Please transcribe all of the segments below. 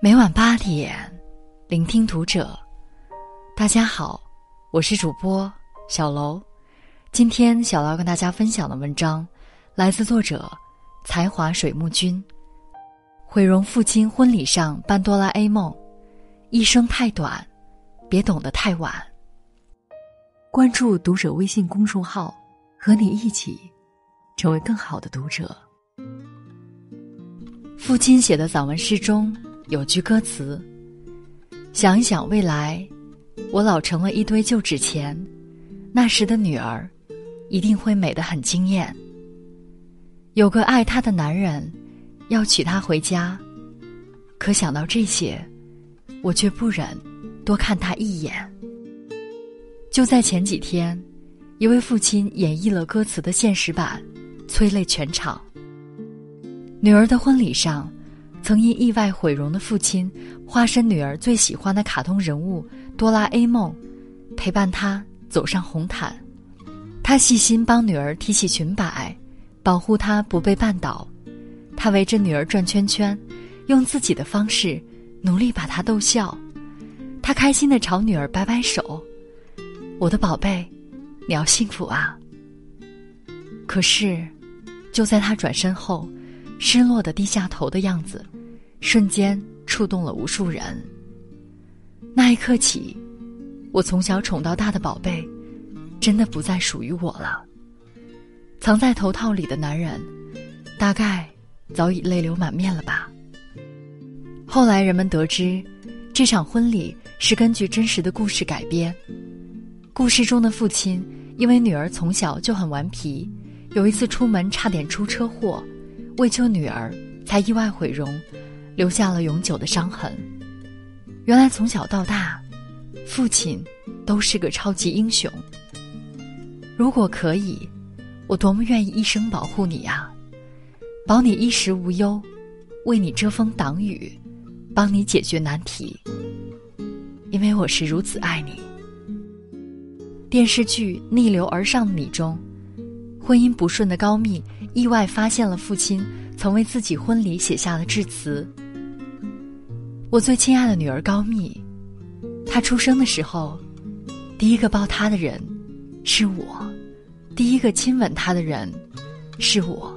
每晚八点，聆听读者。大家好，我是主播小楼。今天小楼要跟大家分享的文章，来自作者才华水木君。毁容父亲婚礼上扮哆啦 A 梦，一生太短，别懂得太晚。关注读者微信公众号，和你一起成为更好的读者。父亲写的散文诗中。有句歌词：“想一想未来，我老成了一堆旧纸钱，那时的女儿一定会美得很惊艳。有个爱她的男人要娶她回家，可想到这些，我却不忍多看她一眼。”就在前几天，一位父亲演绎了歌词的现实版，催泪全场。女儿的婚礼上。曾因意外毁容的父亲，化身女儿最喜欢的卡通人物哆啦 A 梦，陪伴她走上红毯。他细心帮女儿提起裙摆，保护她不被绊倒。他围着女儿转圈圈，用自己的方式努力把她逗笑。他开心的朝女儿摆摆手：“我的宝贝，你要幸福啊！”可是，就在他转身后。失落的低下头的样子，瞬间触动了无数人。那一刻起，我从小宠到大的宝贝，真的不再属于我了。藏在头套里的男人，大概早已泪流满面了吧。后来人们得知，这场婚礼是根据真实的故事改编。故事中的父亲因为女儿从小就很顽皮，有一次出门差点出车祸。为救女儿，才意外毁容，留下了永久的伤痕。原来从小到大，父亲都是个超级英雄。如果可以，我多么愿意一生保护你呀，保你衣食无忧，为你遮风挡雨，帮你解决难题。因为我是如此爱你。电视剧《逆流而上你》中。婚姻不顺的高密意外发现了父亲曾为自己婚礼写下的致辞。我最亲爱的女儿高密，她出生的时候，第一个抱她的人是我，第一个亲吻她的人是我，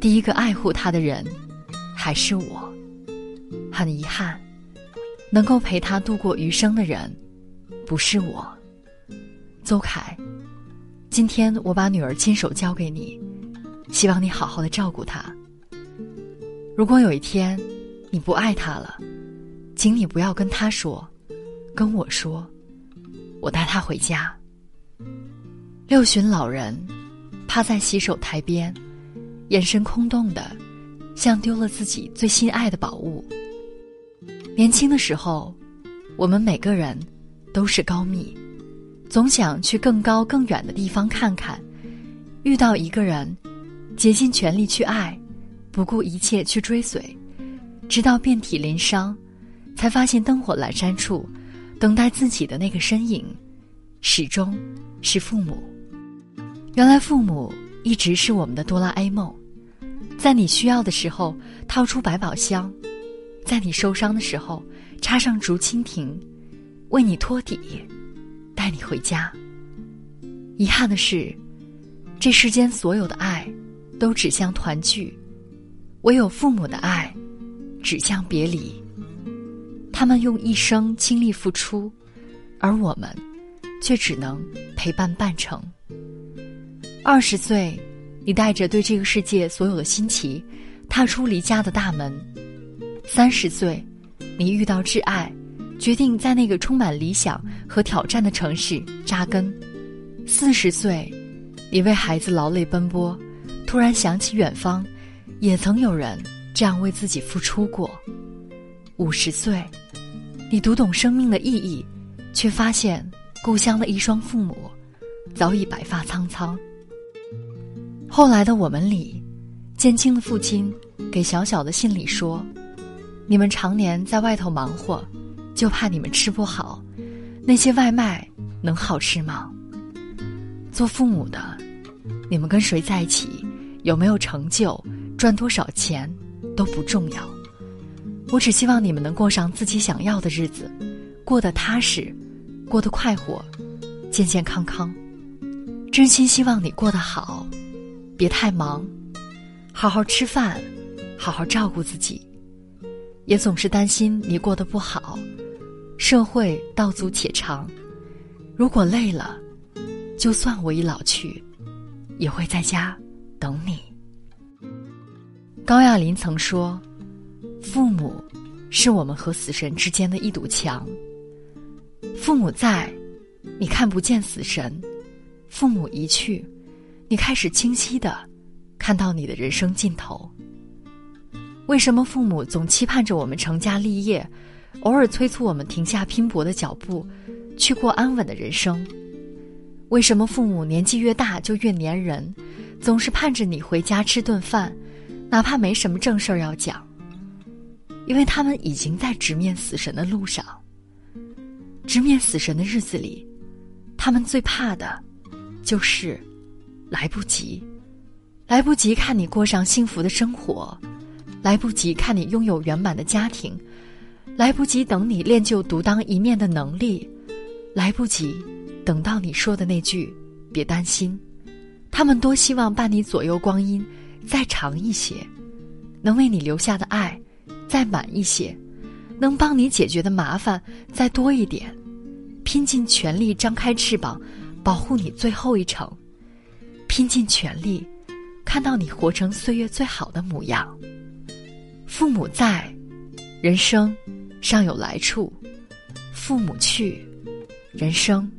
第一个爱护她的人还是我。很遗憾，能够陪她度过余生的人不是我，邹凯。今天我把女儿亲手交给你，希望你好好的照顾她。如果有一天你不爱她了，请你不要跟她说，跟我说，我带她回家。六旬老人趴在洗手台边，眼神空洞的，像丢了自己最心爱的宝物。年轻的时候，我们每个人都是高密。总想去更高更远的地方看看，遇到一个人，竭尽全力去爱，不顾一切去追随，直到遍体鳞伤，才发现灯火阑珊处，等待自己的那个身影，始终是父母。原来父母一直是我们的哆啦 A 梦，在你需要的时候掏出百宝箱，在你受伤的时候插上竹蜻蜓，为你托底。带你回家。遗憾的是，这世间所有的爱，都指向团聚；唯有父母的爱，指向别离。他们用一生倾力付出，而我们，却只能陪伴半程。二十岁，你带着对这个世界所有的新奇，踏出离家的大门；三十岁，你遇到挚爱。决定在那个充满理想和挑战的城市扎根。四十岁，你为孩子劳累奔波，突然想起远方，也曾有人这样为自己付出过。五十岁，你读懂生命的意义，却发现故乡的一双父母早已白发苍苍。后来的我们里，建青的父亲给小小的信里说：“你们常年在外头忙活。”就怕你们吃不好，那些外卖能好吃吗？做父母的，你们跟谁在一起，有没有成就，赚多少钱都不重要，我只希望你们能过上自己想要的日子，过得踏实，过得快活，健健康康。真心希望你过得好，别太忙，好好吃饭，好好照顾自己。也总是担心你过得不好。社会道阻且长，如果累了，就算我已老去，也会在家等你。高亚麟曾说：“父母是我们和死神之间的一堵墙。父母在，你看不见死神；父母一去，你开始清晰的看到你的人生尽头。为什么父母总期盼着我们成家立业？”偶尔催促我们停下拼搏的脚步，去过安稳的人生。为什么父母年纪越大就越粘人，总是盼着你回家吃顿饭，哪怕没什么正事儿要讲？因为他们已经在直面死神的路上。直面死神的日子里，他们最怕的，就是来不及，来不及看你过上幸福的生活，来不及看你拥有圆满的家庭。来不及等你练就独当一面的能力，来不及等到你说的那句“别担心”，他们多希望伴你左右光阴再长一些，能为你留下的爱再满一些，能帮你解决的麻烦再多一点，拼尽全力张开翅膀保护你最后一程，拼尽全力看到你活成岁月最好的模样。父母在，人生。尚有来处，父母去，人生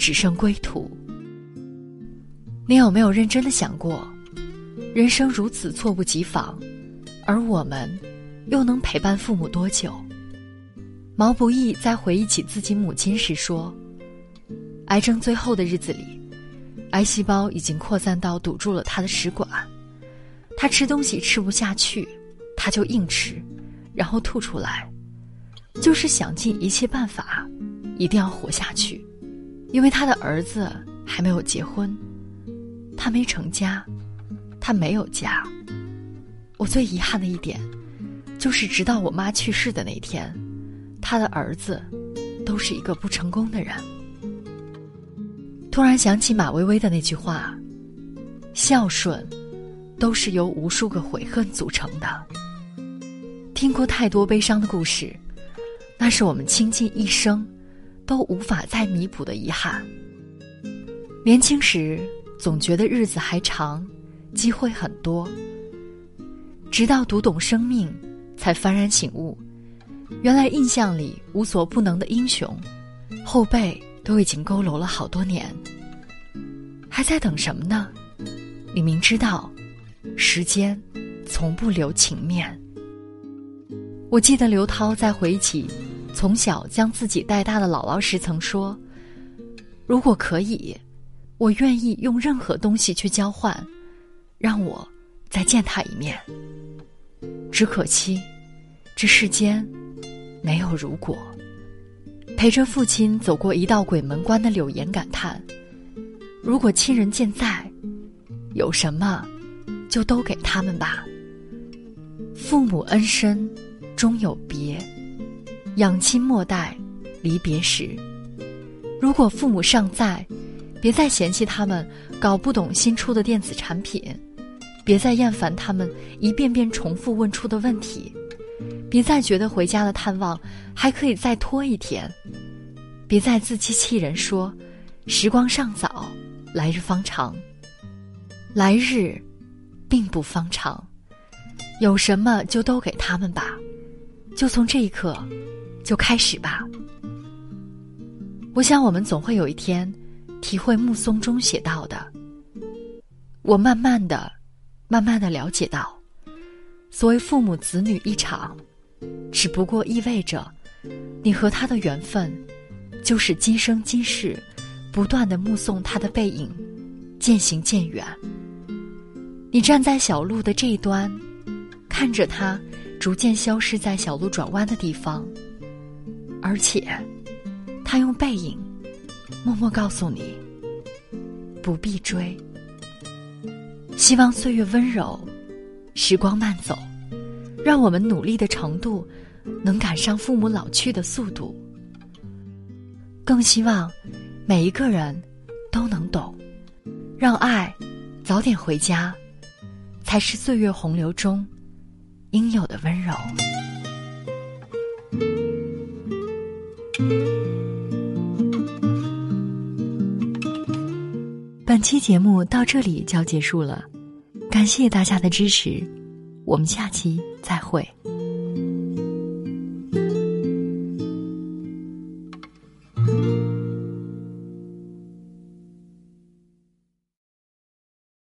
只剩归途。你有没有认真的想过，人生如此猝不及防，而我们又能陪伴父母多久？毛不易在回忆起自己母亲时说：“癌症最后的日子里，癌细胞已经扩散到堵住了他的食管，他吃东西吃不下去，他就硬吃，然后吐出来。”就是想尽一切办法，一定要活下去，因为他的儿子还没有结婚，他没成家，他没有家。我最遗憾的一点，就是直到我妈去世的那天，他的儿子都是一个不成功的人。突然想起马薇薇的那句话：“孝顺，都是由无数个悔恨组成的。”听过太多悲伤的故事。那是我们倾尽一生都无法再弥补的遗憾。年轻时总觉得日子还长，机会很多，直到读懂生命，才幡然醒悟，原来印象里无所不能的英雄，后背都已经佝偻了好多年。还在等什么呢？你明知道，时间从不留情面。我记得刘涛在回忆起。从小将自己带大的姥姥时曾说：“如果可以，我愿意用任何东西去交换，让我再见他一面。只可惜，这世间没有如果。”陪着父亲走过一道鬼门关的柳岩感叹：“如果亲人健在，有什么就都给他们吧。父母恩深，终有别。”养亲莫待离别时。如果父母尚在，别再嫌弃他们搞不懂新出的电子产品，别再厌烦他们一遍遍重复问出的问题，别再觉得回家的探望还可以再拖一天，别再自欺欺人说时光尚早，来日方长。来日并不方长，有什么就都给他们吧，就从这一刻。就开始吧。我想，我们总会有一天，体会穆松中写到的。我慢慢的、慢慢的了解到，所谓父母子女一场，只不过意味着，你和他的缘分，就是今生今世，不断的目送他的背影，渐行渐远。你站在小路的这一端，看着他逐渐消失在小路转弯的地方。而且，他用背影，默默告诉你：不必追。希望岁月温柔，时光慢走，让我们努力的程度能赶上父母老去的速度。更希望每一个人都能懂，让爱早点回家，才是岁月洪流中应有的温柔。本期节目到这里就要结束了，感谢大家的支持，我们下期再会。